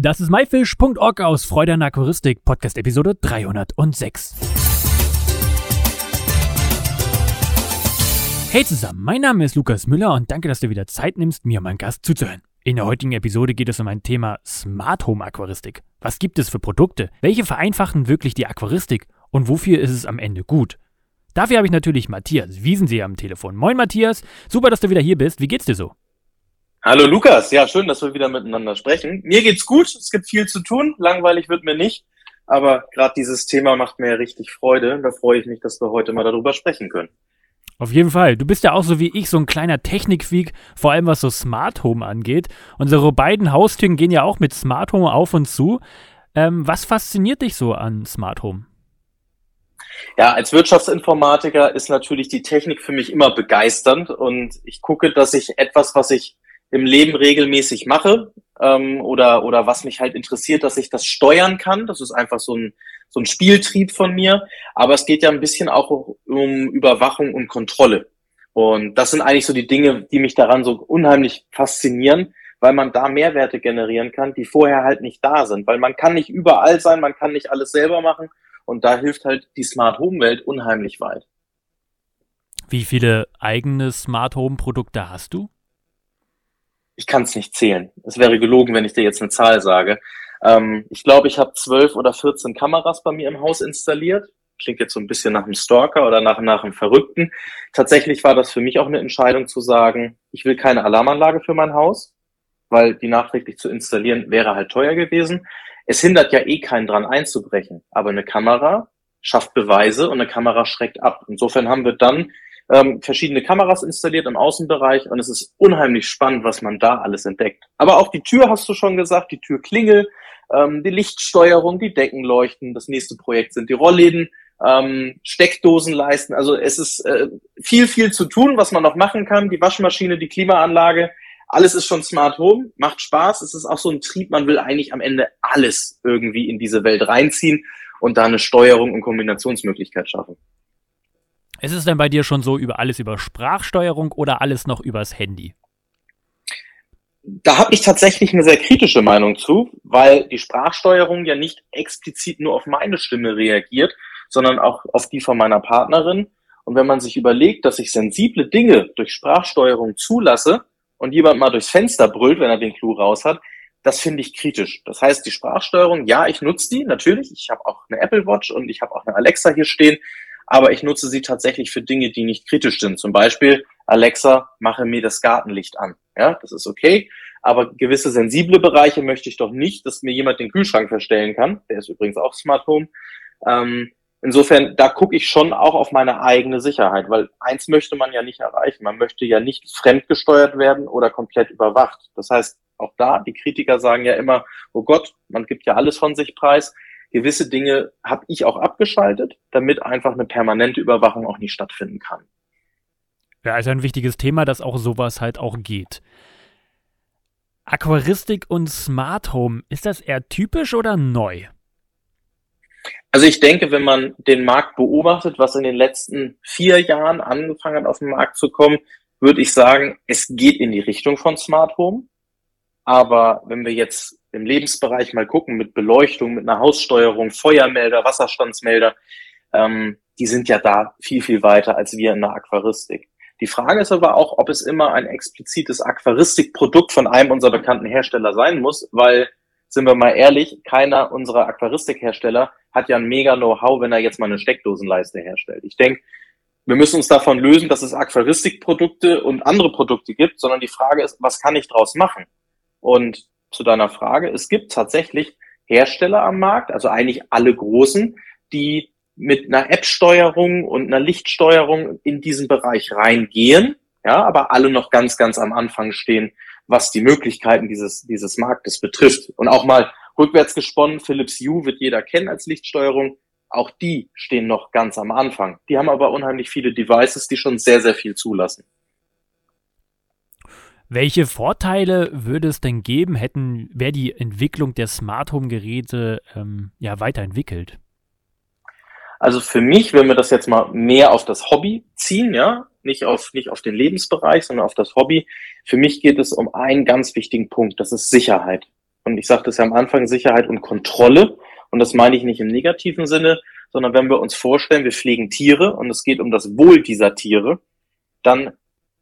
Das ist myfish.org aus Freude an Aquaristik, Podcast Episode 306. Hey zusammen, mein Name ist Lukas Müller und danke, dass du wieder Zeit nimmst, mir meinen Gast zuzuhören. In der heutigen Episode geht es um ein Thema Smart Home Aquaristik. Was gibt es für Produkte? Welche vereinfachen wirklich die Aquaristik? Und wofür ist es am Ende gut? Dafür habe ich natürlich Matthias Wiesenseher am Telefon. Moin Matthias, super, dass du wieder hier bist. Wie geht's dir so? Hallo Lukas, ja, schön, dass wir wieder miteinander sprechen. Mir geht's gut, es gibt viel zu tun, langweilig wird mir nicht, aber gerade dieses Thema macht mir richtig Freude. Da freue ich mich, dass wir heute mal darüber sprechen können. Auf jeden Fall. Du bist ja auch so wie ich so ein kleiner Technikfreak, vor allem was so Smart Home angeht. Unsere beiden Haustüren gehen ja auch mit Smart Home auf und zu. Ähm, was fasziniert dich so an Smart Home? Ja, als Wirtschaftsinformatiker ist natürlich die Technik für mich immer begeisternd und ich gucke, dass ich etwas, was ich im Leben regelmäßig mache ähm, oder, oder was mich halt interessiert, dass ich das steuern kann. Das ist einfach so ein, so ein Spieltrieb von mir. Aber es geht ja ein bisschen auch um Überwachung und Kontrolle. Und das sind eigentlich so die Dinge, die mich daran so unheimlich faszinieren, weil man da Mehrwerte generieren kann, die vorher halt nicht da sind. Weil man kann nicht überall sein, man kann nicht alles selber machen. Und da hilft halt die Smart Home Welt unheimlich weit. Wie viele eigene Smart Home Produkte hast du? Ich kann es nicht zählen. Es wäre gelogen, wenn ich dir jetzt eine Zahl sage. Ähm, ich glaube, ich habe zwölf oder 14 Kameras bei mir im Haus installiert. Klingt jetzt so ein bisschen nach einem Stalker oder nach, nach einem Verrückten. Tatsächlich war das für mich auch eine Entscheidung zu sagen, ich will keine Alarmanlage für mein Haus, weil die nachträglich zu installieren wäre halt teuer gewesen. Es hindert ja eh keinen dran einzubrechen, aber eine Kamera schafft Beweise und eine Kamera schreckt ab. Insofern haben wir dann ähm, verschiedene Kameras installiert im Außenbereich und es ist unheimlich spannend, was man da alles entdeckt. Aber auch die Tür hast du schon gesagt, die Türklingel, ähm, die Lichtsteuerung, die Deckenleuchten. Das nächste Projekt sind die Rollläden, ähm, Steckdosenleisten. Also es ist äh, viel, viel zu tun, was man noch machen kann. Die Waschmaschine, die Klimaanlage, alles ist schon Smart Home, macht Spaß. Es ist auch so ein Trieb, man will eigentlich am Ende alles irgendwie in diese Welt reinziehen und da eine Steuerung und Kombinationsmöglichkeit schaffen. Ist es denn bei dir schon so über alles über Sprachsteuerung oder alles noch übers Handy? Da habe ich tatsächlich eine sehr kritische Meinung zu, weil die Sprachsteuerung ja nicht explizit nur auf meine Stimme reagiert, sondern auch auf die von meiner Partnerin. Und wenn man sich überlegt, dass ich sensible Dinge durch Sprachsteuerung zulasse und jemand mal durchs Fenster brüllt, wenn er den Clou raus hat, das finde ich kritisch. Das heißt, die Sprachsteuerung, ja, ich nutze die natürlich. Ich habe auch eine Apple Watch und ich habe auch eine Alexa hier stehen aber ich nutze sie tatsächlich für Dinge, die nicht kritisch sind. Zum Beispiel, Alexa, mache mir das Gartenlicht an. Ja, das ist okay. Aber gewisse sensible Bereiche möchte ich doch nicht, dass mir jemand den Kühlschrank verstellen kann. Der ist übrigens auch Smart Home. Ähm, insofern, da gucke ich schon auch auf meine eigene Sicherheit, weil eins möchte man ja nicht erreichen. Man möchte ja nicht fremdgesteuert werden oder komplett überwacht. Das heißt, auch da, die Kritiker sagen ja immer, oh Gott, man gibt ja alles von sich preis gewisse Dinge habe ich auch abgeschaltet, damit einfach eine permanente Überwachung auch nicht stattfinden kann. Ja, also ein wichtiges Thema, dass auch sowas halt auch geht. Aquaristik und Smart Home, ist das eher typisch oder neu? Also ich denke, wenn man den Markt beobachtet, was in den letzten vier Jahren angefangen hat, auf den Markt zu kommen, würde ich sagen, es geht in die Richtung von Smart Home. Aber wenn wir jetzt im Lebensbereich mal gucken, mit Beleuchtung, mit einer Haussteuerung, Feuermelder, Wasserstandsmelder, ähm, die sind ja da viel, viel weiter als wir in der Aquaristik. Die Frage ist aber auch, ob es immer ein explizites Aquaristikprodukt von einem unserer bekannten Hersteller sein muss, weil, sind wir mal ehrlich, keiner unserer Aquaristikhersteller hat ja ein mega Know-how, wenn er jetzt mal eine Steckdosenleiste herstellt. Ich denke, wir müssen uns davon lösen, dass es Aquaristikprodukte und andere Produkte gibt, sondern die Frage ist, was kann ich draus machen? Und zu deiner Frage. Es gibt tatsächlich Hersteller am Markt, also eigentlich alle großen, die mit einer App-Steuerung und einer Lichtsteuerung in diesen Bereich reingehen, ja, aber alle noch ganz, ganz am Anfang stehen, was die Möglichkeiten dieses, dieses Marktes betrifft. Und auch mal rückwärts gesponnen, Philips Hue wird jeder kennen als Lichtsteuerung. Auch die stehen noch ganz am Anfang. Die haben aber unheimlich viele Devices, die schon sehr, sehr viel zulassen. Welche Vorteile würde es denn geben, hätten, wäre die Entwicklung der Smart Home Geräte ähm, ja weiterentwickelt? Also für mich, wenn wir das jetzt mal mehr auf das Hobby ziehen, ja, nicht auf, nicht auf den Lebensbereich, sondern auf das Hobby. Für mich geht es um einen ganz wichtigen Punkt, das ist Sicherheit. und ich sagte es ja am Anfang, Sicherheit und Kontrolle. Und das meine ich nicht im negativen Sinne, sondern wenn wir uns vorstellen, wir pflegen Tiere und es geht um das Wohl dieser Tiere, dann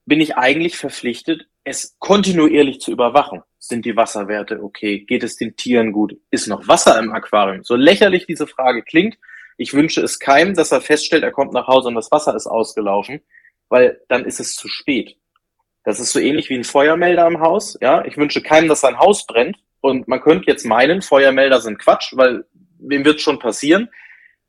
bin ich eigentlich verpflichtet, es kontinuierlich zu überwachen. Sind die Wasserwerte okay? Geht es den Tieren gut? Ist noch Wasser im Aquarium? So lächerlich diese Frage klingt, ich wünsche es keinem, dass er feststellt, er kommt nach Hause und das Wasser ist ausgelaufen, weil dann ist es zu spät. Das ist so ähnlich wie ein Feuermelder im Haus. Ja, ich wünsche keinem, dass sein Haus brennt. Und man könnte jetzt meinen, Feuermelder sind Quatsch, weil wem wird schon passieren?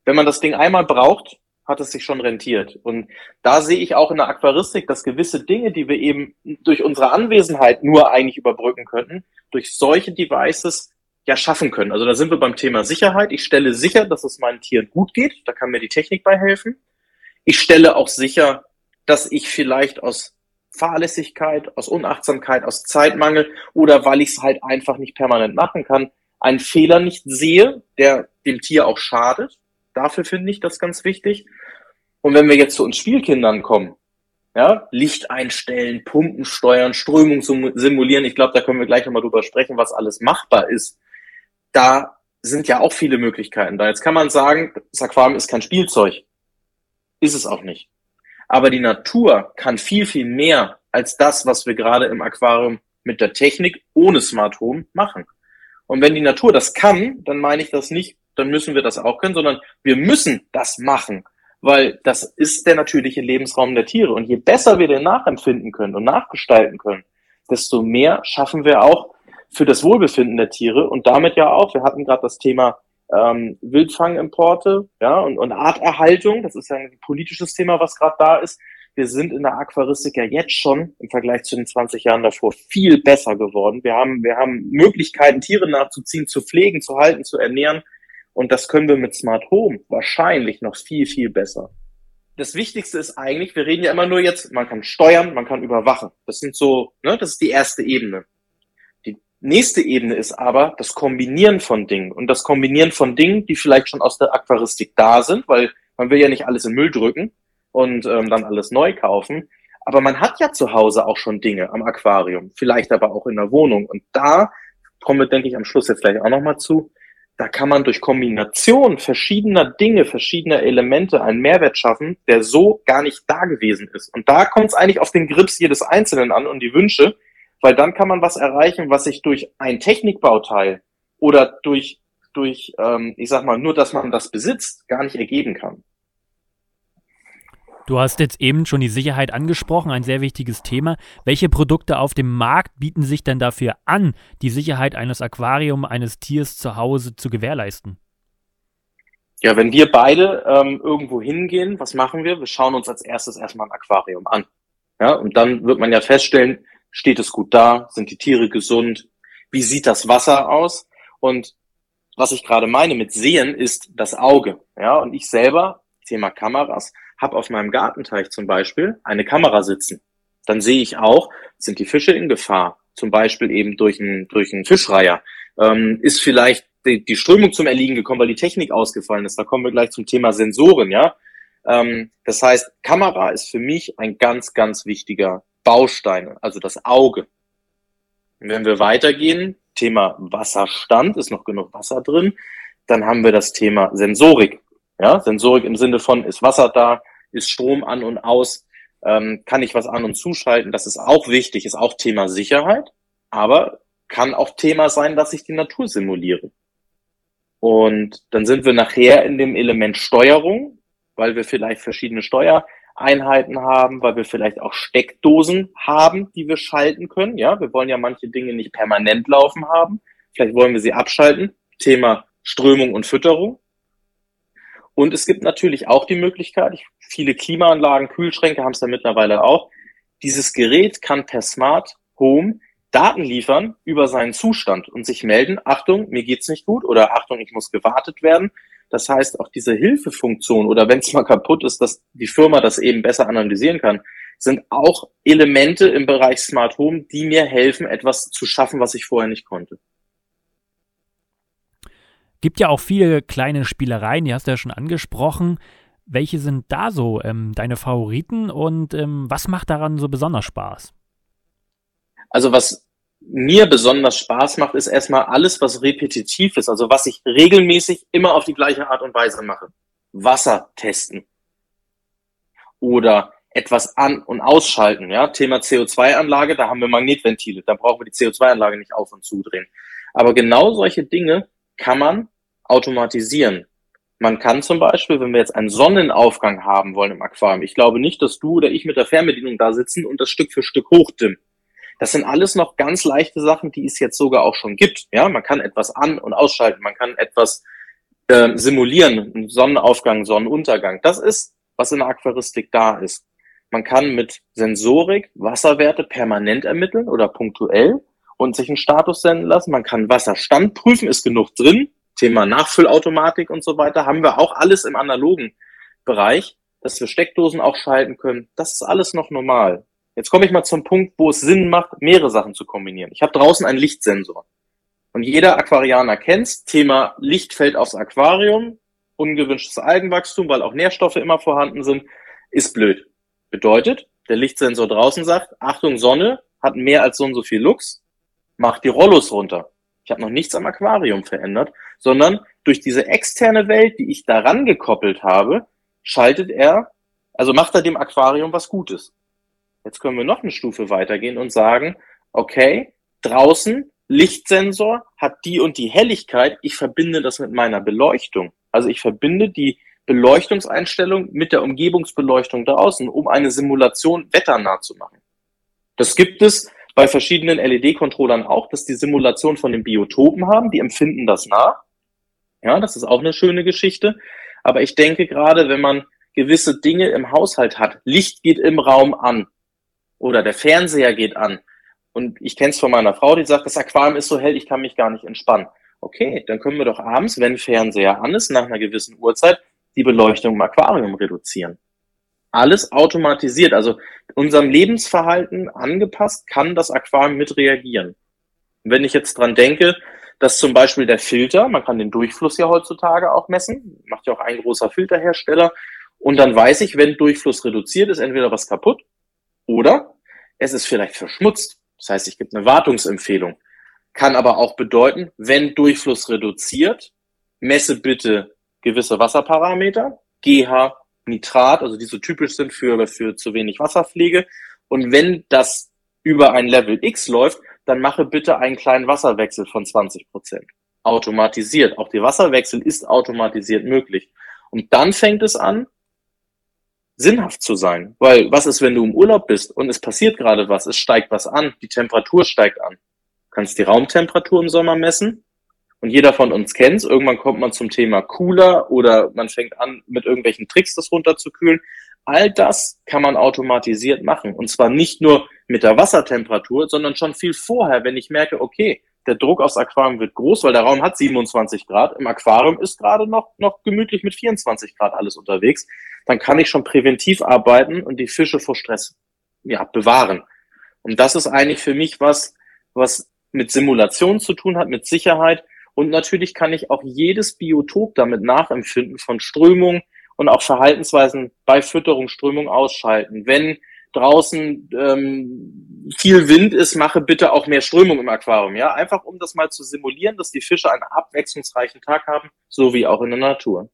Wenn man das Ding einmal braucht, hat es sich schon rentiert. Und da sehe ich auch in der Aquaristik, dass gewisse Dinge, die wir eben durch unsere Anwesenheit nur eigentlich überbrücken könnten, durch solche Devices ja schaffen können. Also da sind wir beim Thema Sicherheit. Ich stelle sicher, dass es meinen Tieren gut geht. Da kann mir die Technik bei helfen. Ich stelle auch sicher, dass ich vielleicht aus Fahrlässigkeit, aus Unachtsamkeit, aus Zeitmangel oder weil ich es halt einfach nicht permanent machen kann, einen Fehler nicht sehe, der dem Tier auch schadet. Dafür finde ich das ganz wichtig. Und wenn wir jetzt zu uns Spielkindern kommen, ja, Licht einstellen, Pumpen steuern, Strömung simulieren, ich glaube, da können wir gleich nochmal drüber sprechen, was alles machbar ist da sind ja auch viele Möglichkeiten da. Jetzt kann man sagen, das Aquarium ist kein Spielzeug. Ist es auch nicht. Aber die Natur kann viel, viel mehr als das, was wir gerade im Aquarium mit der Technik ohne Smart Home machen. Und wenn die Natur das kann, dann meine ich das nicht, dann müssen wir das auch können, sondern wir müssen das machen, weil das ist der natürliche Lebensraum der Tiere. Und je besser wir den nachempfinden können und nachgestalten können, desto mehr schaffen wir auch für das Wohlbefinden der Tiere und damit ja auch, wir hatten gerade das Thema ähm, Wildfangimporte ja, und, und Arterhaltung, das ist ja ein politisches Thema, was gerade da ist. Wir sind in der Aquaristik ja jetzt schon im Vergleich zu den 20 Jahren davor viel besser geworden. Wir haben, wir haben Möglichkeiten, Tiere nachzuziehen, zu pflegen, zu halten, zu ernähren. Und das können wir mit Smart Home wahrscheinlich noch viel, viel besser. Das Wichtigste ist eigentlich, wir reden ja immer nur jetzt, man kann steuern, man kann überwachen. Das sind so, ne, das ist die erste Ebene. Nächste Ebene ist aber das Kombinieren von Dingen und das Kombinieren von Dingen, die vielleicht schon aus der Aquaristik da sind, weil man will ja nicht alles in Müll drücken und ähm, dann alles neu kaufen. Aber man hat ja zu Hause auch schon Dinge am Aquarium, vielleicht aber auch in der Wohnung. Und da kommen wir, denke ich, am Schluss jetzt gleich auch nochmal zu. Da kann man durch Kombination verschiedener Dinge, verschiedener Elemente einen Mehrwert schaffen, der so gar nicht da gewesen ist. Und da kommt es eigentlich auf den Grips jedes Einzelnen an und die Wünsche, weil dann kann man was erreichen, was sich durch ein Technikbauteil oder durch, durch ähm, ich sag mal, nur, dass man das besitzt, gar nicht ergeben kann. Du hast jetzt eben schon die Sicherheit angesprochen, ein sehr wichtiges Thema. Welche Produkte auf dem Markt bieten sich denn dafür an, die Sicherheit eines Aquariums, eines Tiers zu Hause zu gewährleisten? Ja, wenn wir beide ähm, irgendwo hingehen, was machen wir? Wir schauen uns als erstes erstmal ein Aquarium an. Ja, und dann wird man ja feststellen, Steht es gut da? Sind die Tiere gesund? Wie sieht das Wasser aus? Und was ich gerade meine mit sehen, ist das Auge. Ja, und ich selber, Thema Kameras, habe auf meinem Gartenteich zum Beispiel eine Kamera sitzen. Dann sehe ich auch, sind die Fische in Gefahr? Zum Beispiel eben durch einen, durch einen Fischreiher. Ähm, ist vielleicht die, die Strömung zum Erliegen gekommen, weil die Technik ausgefallen ist. Da kommen wir gleich zum Thema Sensoren, ja. Ähm, das heißt, Kamera ist für mich ein ganz, ganz wichtiger Bausteine, also das Auge. wenn wir weitergehen, Thema Wasserstand, ist noch genug Wasser drin, dann haben wir das Thema Sensorik. Ja, Sensorik im Sinne von, ist Wasser da, ist Strom an und aus, ähm, kann ich was an und zuschalten, das ist auch wichtig, ist auch Thema Sicherheit, aber kann auch Thema sein, dass ich die Natur simuliere. Und dann sind wir nachher in dem Element Steuerung, weil wir vielleicht verschiedene Steuer Einheiten haben, weil wir vielleicht auch Steckdosen haben, die wir schalten können. Ja, wir wollen ja manche Dinge nicht permanent laufen haben. Vielleicht wollen wir sie abschalten. Thema Strömung und Fütterung. Und es gibt natürlich auch die Möglichkeit, viele Klimaanlagen, Kühlschränke haben es da mittlerweile auch. Dieses Gerät kann per Smart Home Daten liefern über seinen Zustand und sich melden, Achtung, mir geht's nicht gut oder Achtung, ich muss gewartet werden das heißt, auch diese Hilfefunktion oder wenn es mal kaputt ist, dass die Firma das eben besser analysieren kann, sind auch Elemente im Bereich Smart Home, die mir helfen, etwas zu schaffen, was ich vorher nicht konnte. Gibt ja auch viele kleine Spielereien, die hast du ja schon angesprochen. Welche sind da so ähm, deine Favoriten und ähm, was macht daran so besonders Spaß? Also was mir besonders Spaß macht, ist erstmal alles, was repetitiv ist, also was ich regelmäßig immer auf die gleiche Art und Weise mache. Wasser testen. Oder etwas an- und ausschalten. Ja, Thema CO2-Anlage, da haben wir Magnetventile, da brauchen wir die CO2-Anlage nicht auf und zudrehen. Aber genau solche Dinge kann man automatisieren. Man kann zum Beispiel, wenn wir jetzt einen Sonnenaufgang haben wollen im Aquarium, ich glaube nicht, dass du oder ich mit der Fernbedienung da sitzen und das Stück für Stück hochdimmen. Das sind alles noch ganz leichte Sachen, die es jetzt sogar auch schon gibt. Ja, man kann etwas an- und ausschalten, man kann etwas äh, simulieren, Sonnenaufgang, Sonnenuntergang. Das ist, was in der Aquaristik da ist. Man kann mit Sensorik Wasserwerte permanent ermitteln oder punktuell und sich einen Status senden lassen. Man kann Wasserstand prüfen, ist genug drin. Thema Nachfüllautomatik und so weiter haben wir auch alles im analogen Bereich, dass wir Steckdosen auch schalten können. Das ist alles noch normal. Jetzt komme ich mal zum Punkt, wo es Sinn macht, mehrere Sachen zu kombinieren. Ich habe draußen einen Lichtsensor. Und jeder Aquarianer kennt's. Thema Licht fällt aufs Aquarium, ungewünschtes Algenwachstum, weil auch Nährstoffe immer vorhanden sind, ist blöd. Bedeutet, der Lichtsensor draußen sagt, Achtung, Sonne hat mehr als so und so viel Lux, macht die Rollos runter. Ich habe noch nichts am Aquarium verändert, sondern durch diese externe Welt, die ich daran gekoppelt habe, schaltet er, also macht er dem Aquarium was Gutes. Jetzt können wir noch eine Stufe weitergehen und sagen, okay, draußen Lichtsensor hat die und die Helligkeit, ich verbinde das mit meiner Beleuchtung. Also ich verbinde die Beleuchtungseinstellung mit der Umgebungsbeleuchtung draußen, um eine Simulation wetternah zu machen. Das gibt es bei verschiedenen LED-Controllern auch, dass die Simulation von den Biotopen haben, die empfinden das nach. Ja, das ist auch eine schöne Geschichte. Aber ich denke gerade, wenn man gewisse Dinge im Haushalt hat, Licht geht im Raum an oder der Fernseher geht an. Und ich kenne es von meiner Frau, die sagt, das Aquarium ist so hell, ich kann mich gar nicht entspannen. Okay, dann können wir doch abends, wenn Fernseher an ist, nach einer gewissen Uhrzeit, die Beleuchtung im Aquarium reduzieren. Alles automatisiert, also unserem Lebensverhalten angepasst, kann das Aquarium mit reagieren. Und wenn ich jetzt dran denke, dass zum Beispiel der Filter, man kann den Durchfluss ja heutzutage auch messen, macht ja auch ein großer Filterhersteller, und dann weiß ich, wenn Durchfluss reduziert ist, entweder was kaputt oder es ist vielleicht verschmutzt. Das heißt, ich gebe eine Wartungsempfehlung. Kann aber auch bedeuten, wenn Durchfluss reduziert, messe bitte gewisse Wasserparameter, GH, Nitrat, also die so typisch sind für, für zu wenig Wasserpflege. Und wenn das über ein Level X läuft, dann mache bitte einen kleinen Wasserwechsel von 20 Prozent. Automatisiert. Auch der Wasserwechsel ist automatisiert möglich. Und dann fängt es an, sinnhaft zu sein. Weil was ist, wenn du im Urlaub bist und es passiert gerade was, es steigt was an, die Temperatur steigt an. Kannst die Raumtemperatur im Sommer messen, und jeder von uns kennt Irgendwann kommt man zum Thema Cooler oder man fängt an, mit irgendwelchen Tricks das runterzukühlen. All das kann man automatisiert machen. Und zwar nicht nur mit der Wassertemperatur, sondern schon viel vorher, wenn ich merke, okay, der Druck aufs Aquarium wird groß, weil der Raum hat 27 Grad. Im Aquarium ist gerade noch, noch gemütlich mit 24 Grad alles unterwegs. Dann kann ich schon präventiv arbeiten und die Fische vor Stress ja, bewahren. Und das ist eigentlich für mich was, was mit Simulation zu tun hat, mit Sicherheit, und natürlich kann ich auch jedes Biotop damit nachempfinden von Strömung und auch Verhaltensweisen bei Fütterung, Strömung ausschalten. Wenn draußen ähm, viel Wind ist, mache bitte auch mehr Strömung im Aquarium. Ja, einfach um das mal zu simulieren, dass die Fische einen abwechslungsreichen Tag haben, so wie auch in der Natur.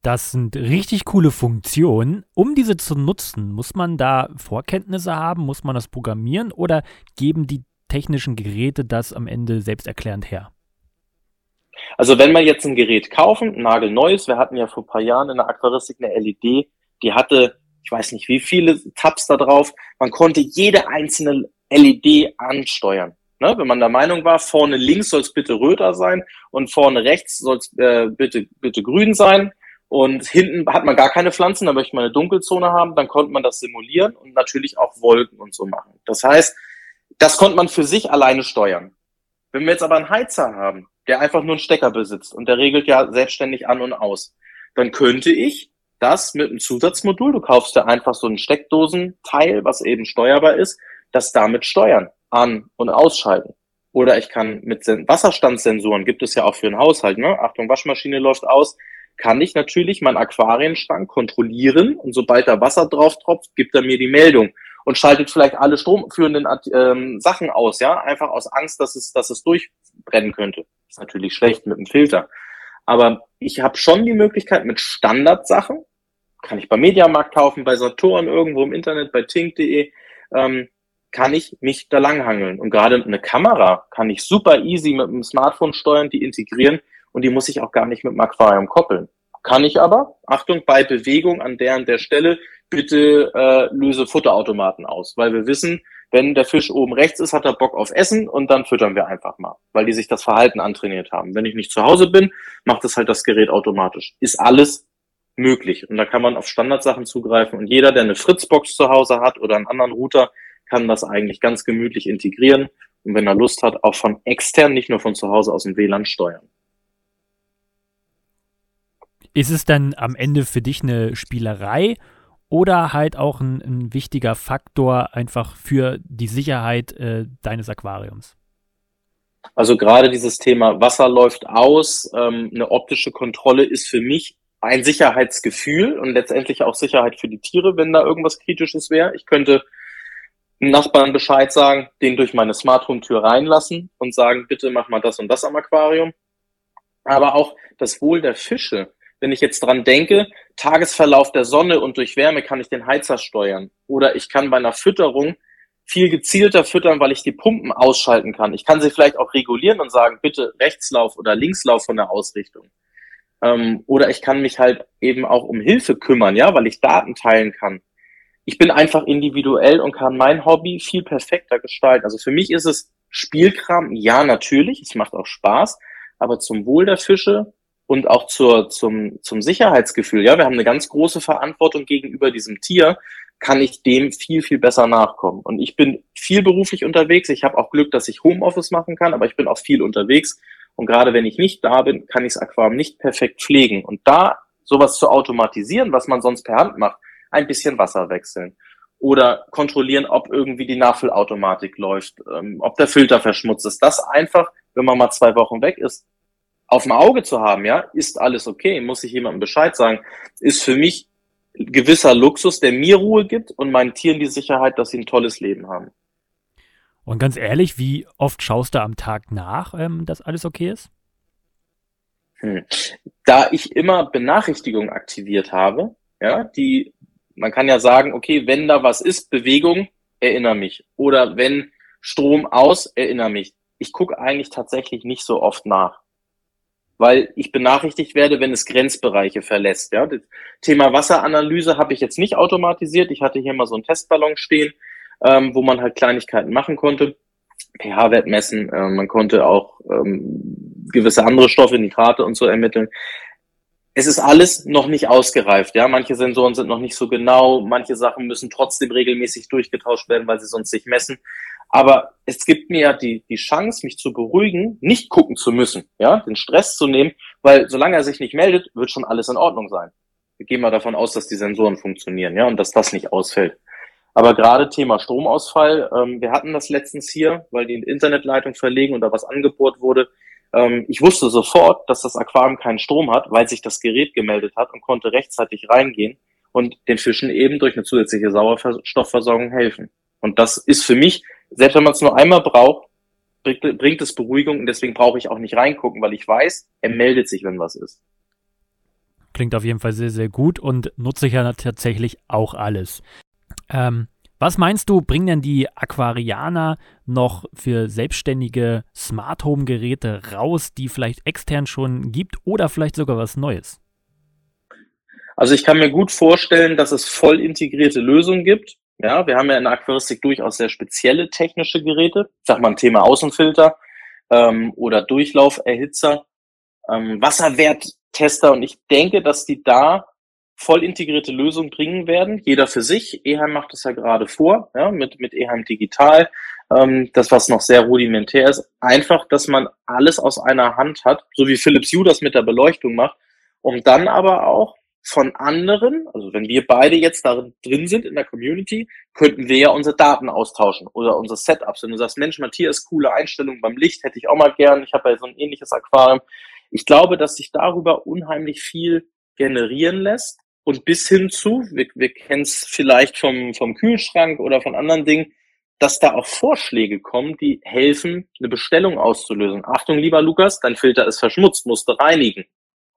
Das sind richtig coole Funktionen. Um diese zu nutzen, muss man da Vorkenntnisse haben? Muss man das programmieren oder geben die technischen Geräte das am Ende selbsterklärend her? Also wenn wir jetzt ein Gerät kaufen, ein nagelneues, wir hatten ja vor ein paar Jahren in der Aquaristik eine LED, die hatte, ich weiß nicht wie viele Tabs da drauf, man konnte jede einzelne LED ansteuern. Ne? Wenn man der Meinung war, vorne links soll es bitte röter sein und vorne rechts soll es äh, bitte, bitte grün sein und hinten hat man gar keine Pflanzen, da möchte man eine Dunkelzone haben, dann konnte man das simulieren und natürlich auch Wolken und so machen. Das heißt, das konnte man für sich alleine steuern. Wenn wir jetzt aber einen Heizer haben, der einfach nur einen Stecker besitzt und der regelt ja selbstständig an und aus, dann könnte ich das mit einem Zusatzmodul, du kaufst ja einfach so ein Steckdosenteil, was eben steuerbar ist, das damit steuern, an- und ausschalten. Oder ich kann mit Wasserstandssensoren, gibt es ja auch für einen Haushalt, ne? Achtung, Waschmaschine läuft aus, kann ich natürlich meinen Aquarienschrank kontrollieren und sobald da Wasser drauf tropft, gibt er mir die Meldung. Und schaltet vielleicht alle stromführenden ähm, Sachen aus, ja, einfach aus Angst, dass es, dass es durchbrennen könnte. Ist natürlich schlecht mit dem Filter. Aber ich habe schon die Möglichkeit mit Standardsachen, kann ich beim Mediamarkt kaufen, bei Saturn irgendwo im Internet, bei tink.de, ähm, kann ich mich da langhangeln. Und gerade eine Kamera kann ich super easy mit dem Smartphone steuern, die integrieren und die muss ich auch gar nicht mit dem Aquarium koppeln. Kann ich aber, Achtung, bei Bewegung an der und der Stelle, bitte äh, löse Futterautomaten aus, weil wir wissen, wenn der Fisch oben rechts ist, hat er Bock auf Essen und dann füttern wir einfach mal, weil die sich das Verhalten antrainiert haben. Wenn ich nicht zu Hause bin, macht es halt das Gerät automatisch. Ist alles möglich und da kann man auf Standardsachen zugreifen und jeder, der eine Fritzbox zu Hause hat oder einen anderen Router, kann das eigentlich ganz gemütlich integrieren und wenn er Lust hat, auch von extern, nicht nur von zu Hause aus dem WLAN steuern. Ist es dann am Ende für dich eine Spielerei oder halt auch ein, ein wichtiger Faktor einfach für die Sicherheit äh, deines Aquariums? Also gerade dieses Thema Wasser läuft aus, ähm, eine optische Kontrolle ist für mich ein Sicherheitsgefühl und letztendlich auch Sicherheit für die Tiere, wenn da irgendwas Kritisches wäre. Ich könnte einem Nachbarn Bescheid sagen, den durch meine Smart Home Tür reinlassen und sagen, bitte mach mal das und das am Aquarium. Aber auch das Wohl der Fische. Wenn ich jetzt dran denke, Tagesverlauf der Sonne und durch Wärme kann ich den Heizer steuern. Oder ich kann bei einer Fütterung viel gezielter füttern, weil ich die Pumpen ausschalten kann. Ich kann sie vielleicht auch regulieren und sagen, bitte Rechtslauf oder Linkslauf von der Ausrichtung. Ähm, oder ich kann mich halt eben auch um Hilfe kümmern, ja, weil ich Daten teilen kann ich bin einfach individuell und kann mein Hobby viel perfekter gestalten. Also für mich ist es Spielkram, ja, natürlich, es macht auch Spaß, aber zum Wohl der Fische und auch zur, zum, zum Sicherheitsgefühl, ja, wir haben eine ganz große Verantwortung gegenüber diesem Tier, kann ich dem viel, viel besser nachkommen. Und ich bin viel beruflich unterwegs. Ich habe auch Glück, dass ich Homeoffice machen kann, aber ich bin auch viel unterwegs. Und gerade wenn ich nicht da bin, kann ich das Aquarium nicht perfekt pflegen. Und da sowas zu automatisieren, was man sonst per Hand macht, ein bisschen Wasser wechseln oder kontrollieren, ob irgendwie die Nachfüllautomatik läuft, ähm, ob der Filter verschmutzt ist. Das einfach, wenn man mal zwei Wochen weg ist, auf dem Auge zu haben, ja, ist alles okay, muss ich jemandem Bescheid sagen, ist für mich gewisser Luxus, der mir Ruhe gibt und meinen Tieren die Sicherheit, dass sie ein tolles Leben haben. Und ganz ehrlich, wie oft schaust du am Tag nach, ähm, dass alles okay ist? Hm. Da ich immer Benachrichtigungen aktiviert habe, ja, die man kann ja sagen, okay, wenn da was ist, Bewegung, erinnere mich. Oder wenn Strom aus, erinnere mich. Ich gucke eigentlich tatsächlich nicht so oft nach. Weil ich benachrichtigt werde, wenn es Grenzbereiche verlässt. Ja, das Thema Wasseranalyse habe ich jetzt nicht automatisiert. Ich hatte hier mal so einen Testballon stehen, ähm, wo man halt Kleinigkeiten machen konnte. pH-Wert messen, äh, man konnte auch ähm, gewisse andere Stoffe, Nitrate und so ermitteln es ist alles noch nicht ausgereift. Ja, manche Sensoren sind noch nicht so genau, manche Sachen müssen trotzdem regelmäßig durchgetauscht werden, weil sie sonst nicht messen. Aber es gibt mir ja die, die Chance, mich zu beruhigen, nicht gucken zu müssen, ja, den Stress zu nehmen, weil solange er sich nicht meldet, wird schon alles in Ordnung sein. Wir gehen mal davon aus, dass die Sensoren funktionieren, ja, und dass das nicht ausfällt. Aber gerade Thema Stromausfall, ähm, wir hatten das letztens hier, weil die Internetleitung verlegen und da was angebohrt wurde. Ähm, ich wusste sofort, dass das Aquarium keinen Strom hat, weil sich das Gerät gemeldet hat und konnte rechtzeitig reingehen und den Fischen eben durch eine zusätzliche Sauerstoffversorgung helfen. Und das ist für mich, selbst wenn man es nur einmal braucht, bringt, bringt es Beruhigung und deswegen brauche ich auch nicht reingucken, weil ich weiß, er meldet sich, wenn was ist. Klingt auf jeden Fall sehr, sehr gut und nutze ich ja tatsächlich auch alles. Ähm, was meinst du, bringen denn die Aquarianer noch für selbstständige Smart Home Geräte raus, die vielleicht extern schon gibt oder vielleicht sogar was Neues? Also ich kann mir gut vorstellen, dass es voll integrierte Lösungen gibt. Ja, wir haben ja in der Aquaristik durchaus sehr spezielle technische Geräte. Ich sag mal ein Thema Außenfilter ähm, oder Durchlauferhitzer, ähm, Wasserwerttester und ich denke, dass die da voll integrierte Lösung bringen werden, jeder für sich. Eheim macht es ja gerade vor, ja, mit, mit Eheim Digital. Ähm, das, was noch sehr rudimentär ist, einfach, dass man alles aus einer Hand hat, so wie Philips Hue das mit der Beleuchtung macht, um dann aber auch von anderen, also wenn wir beide jetzt da drin sind in der Community, könnten wir ja unsere Daten austauschen oder unsere Setups. Wenn du sagst, Mensch, Matthias, coole Einstellung beim Licht, hätte ich auch mal gern, ich habe ja so ein ähnliches Aquarium. Ich glaube, dass sich darüber unheimlich viel generieren lässt und bis hin zu, wir, wir kennen es vielleicht vom, vom Kühlschrank oder von anderen Dingen, dass da auch Vorschläge kommen, die helfen, eine Bestellung auszulösen. Achtung, lieber Lukas, dein Filter ist verschmutzt, musst du reinigen.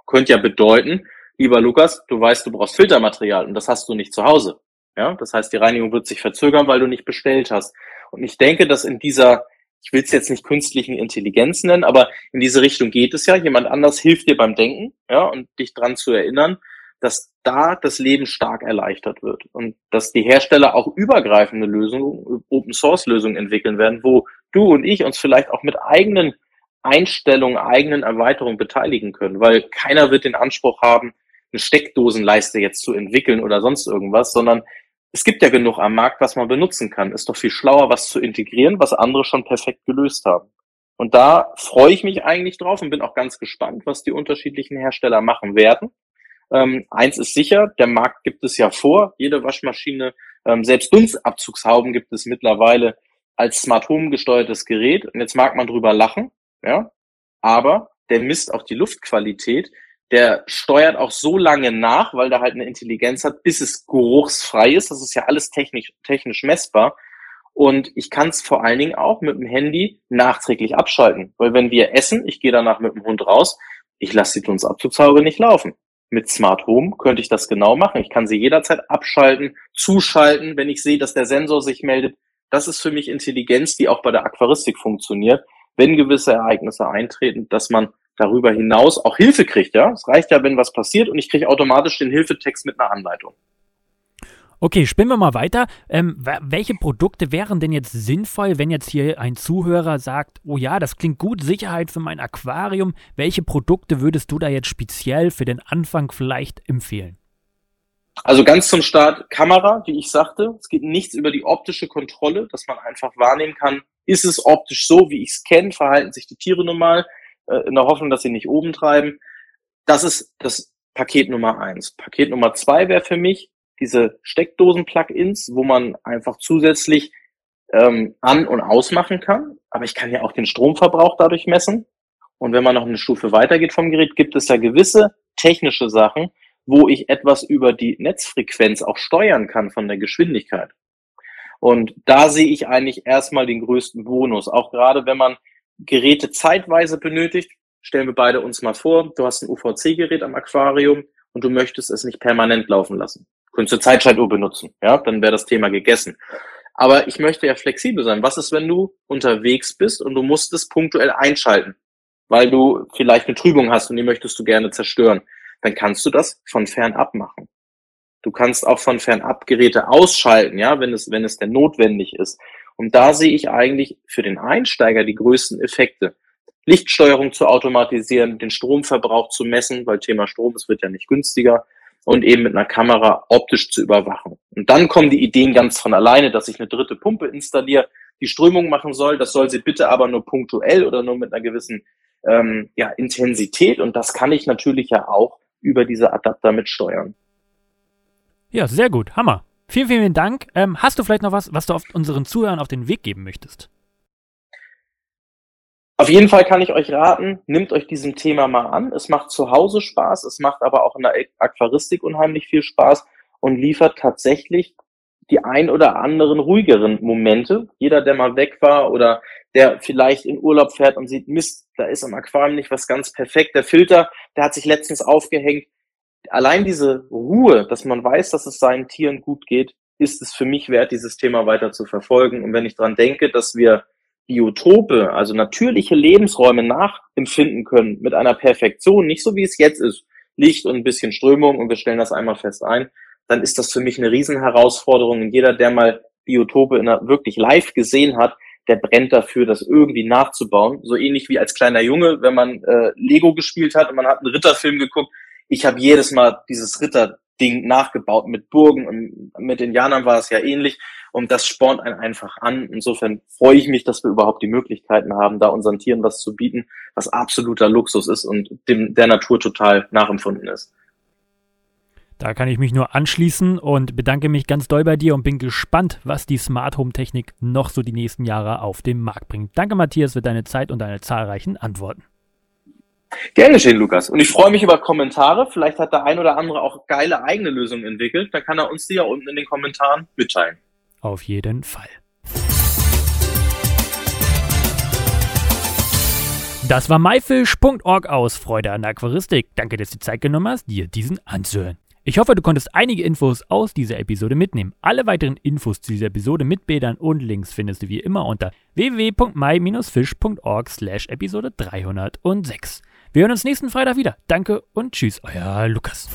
Könnte ja bedeuten, lieber Lukas, du weißt, du brauchst Filtermaterial und das hast du nicht zu Hause. Ja, das heißt, die Reinigung wird sich verzögern, weil du nicht bestellt hast. Und ich denke, dass in dieser, ich will es jetzt nicht künstlichen Intelligenz nennen, aber in diese Richtung geht es ja. Jemand anders hilft dir beim Denken, ja, und dich dran zu erinnern, dass da das Leben stark erleichtert wird und dass die Hersteller auch übergreifende Lösungen, Open Source Lösungen entwickeln werden, wo du und ich uns vielleicht auch mit eigenen Einstellungen, eigenen Erweiterungen beteiligen können, weil keiner wird den Anspruch haben, eine Steckdosenleiste jetzt zu entwickeln oder sonst irgendwas, sondern es gibt ja genug am Markt, was man benutzen kann. Ist doch viel schlauer, was zu integrieren, was andere schon perfekt gelöst haben. Und da freue ich mich eigentlich drauf und bin auch ganz gespannt, was die unterschiedlichen Hersteller machen werden. Ähm, eins ist sicher, der Markt gibt es ja vor. Jede Waschmaschine, ähm, selbst Dunstabzugshauben gibt es mittlerweile als Smart Home gesteuertes Gerät. Und jetzt mag man drüber lachen, ja, aber der misst auch die Luftqualität. Der steuert auch so lange nach, weil der halt eine Intelligenz hat, bis es geruchsfrei ist. Das ist ja alles technisch, technisch messbar. Und ich kann es vor allen Dingen auch mit dem Handy nachträglich abschalten. Weil wenn wir essen, ich gehe danach mit dem Hund raus, ich lasse die Dunstabzugshaube nicht laufen. Mit Smart Home könnte ich das genau machen. Ich kann sie jederzeit abschalten, zuschalten, wenn ich sehe, dass der Sensor sich meldet. Das ist für mich Intelligenz, die auch bei der Aquaristik funktioniert, wenn gewisse Ereignisse eintreten, dass man darüber hinaus auch Hilfe kriegt. Ja, es reicht ja, wenn was passiert und ich kriege automatisch den Hilfetext mit einer Anleitung. Okay, spinnen wir mal weiter. Ähm, welche Produkte wären denn jetzt sinnvoll, wenn jetzt hier ein Zuhörer sagt, oh ja, das klingt gut, Sicherheit für mein Aquarium. Welche Produkte würdest du da jetzt speziell für den Anfang vielleicht empfehlen? Also ganz zum Start Kamera, wie ich sagte. Es geht nichts über die optische Kontrolle, dass man einfach wahrnehmen kann, ist es optisch so, wie ich es kenne, verhalten sich die Tiere normal, äh, in der Hoffnung, dass sie nicht oben treiben. Das ist das Paket Nummer eins. Paket Nummer zwei wäre für mich diese Steckdosen-Plugins, wo man einfach zusätzlich ähm, an- und ausmachen kann. Aber ich kann ja auch den Stromverbrauch dadurch messen. Und wenn man noch eine Stufe weitergeht vom Gerät, gibt es ja gewisse technische Sachen, wo ich etwas über die Netzfrequenz auch steuern kann von der Geschwindigkeit. Und da sehe ich eigentlich erstmal den größten Bonus. Auch gerade wenn man Geräte zeitweise benötigt, stellen wir beide uns mal vor, du hast ein UVC-Gerät am Aquarium und du möchtest es nicht permanent laufen lassen. Könntest du Zeitschaltuhr benutzen, ja, dann wäre das Thema gegessen. Aber ich möchte ja flexibel sein. Was ist, wenn du unterwegs bist und du musst es punktuell einschalten, weil du vielleicht eine Trübung hast und die möchtest du gerne zerstören? Dann kannst du das von fernab machen. Du kannst auch von fernab Geräte ausschalten, ja, wenn es, wenn es denn notwendig ist. Und da sehe ich eigentlich für den Einsteiger die größten Effekte. Lichtsteuerung zu automatisieren, den Stromverbrauch zu messen, weil Thema Strom, es wird ja nicht günstiger und eben mit einer Kamera optisch zu überwachen. Und dann kommen die Ideen ganz von alleine, dass ich eine dritte Pumpe installiere, die Strömung machen soll. Das soll sie bitte aber nur punktuell oder nur mit einer gewissen ähm, ja, Intensität. Und das kann ich natürlich ja auch über diese Adapter mitsteuern. Ja, sehr gut. Hammer. Vielen, vielen Dank. Ähm, hast du vielleicht noch was, was du auf unseren Zuhörern auf den Weg geben möchtest? Auf jeden Fall kann ich euch raten, nehmt euch diesem Thema mal an. Es macht zu Hause Spaß, es macht aber auch in der Aquaristik unheimlich viel Spaß und liefert tatsächlich die ein oder anderen ruhigeren Momente. Jeder, der mal weg war oder der vielleicht in Urlaub fährt und sieht, Mist, da ist im Aquarium nicht was ganz perfekt. Der Filter, der hat sich letztens aufgehängt. Allein diese Ruhe, dass man weiß, dass es seinen Tieren gut geht, ist es für mich wert, dieses Thema weiter zu verfolgen. Und wenn ich dran denke, dass wir Biotope, also natürliche Lebensräume nachempfinden können mit einer Perfektion, nicht so wie es jetzt ist, Licht und ein bisschen Strömung und wir stellen das einmal fest ein, dann ist das für mich eine Riesenherausforderung. Und jeder, der mal Biotope in der, wirklich live gesehen hat, der brennt dafür, das irgendwie nachzubauen. So ähnlich wie als kleiner Junge, wenn man äh, Lego gespielt hat und man hat einen Ritterfilm geguckt. Ich habe jedes Mal dieses Ritterding nachgebaut mit Burgen und mit Indianern war es ja ähnlich. Und das spornt einen einfach an. Insofern freue ich mich, dass wir überhaupt die Möglichkeiten haben, da unseren Tieren was zu bieten, was absoluter Luxus ist und dem der Natur total nachempfunden ist. Da kann ich mich nur anschließen und bedanke mich ganz doll bei dir und bin gespannt, was die Smart Home Technik noch so die nächsten Jahre auf den Markt bringt. Danke, Matthias, für deine Zeit und deine zahlreichen Antworten. Gern geschehen, Lukas. Und ich freue mich über Kommentare. Vielleicht hat der ein oder andere auch geile eigene Lösungen entwickelt. Da kann er uns die ja unten in den Kommentaren mitteilen. Auf jeden Fall. Das war myfish.org aus Freude an der Aquaristik. Danke, dass du die Zeit genommen hast, dir diesen anzuhören. Ich hoffe, du konntest einige Infos aus dieser Episode mitnehmen. Alle weiteren Infos zu dieser Episode mit Bildern und Links findest du wie immer unter www.my-fish.org slash Episode 306. Wir hören uns nächsten Freitag wieder. Danke und tschüss, euer Lukas.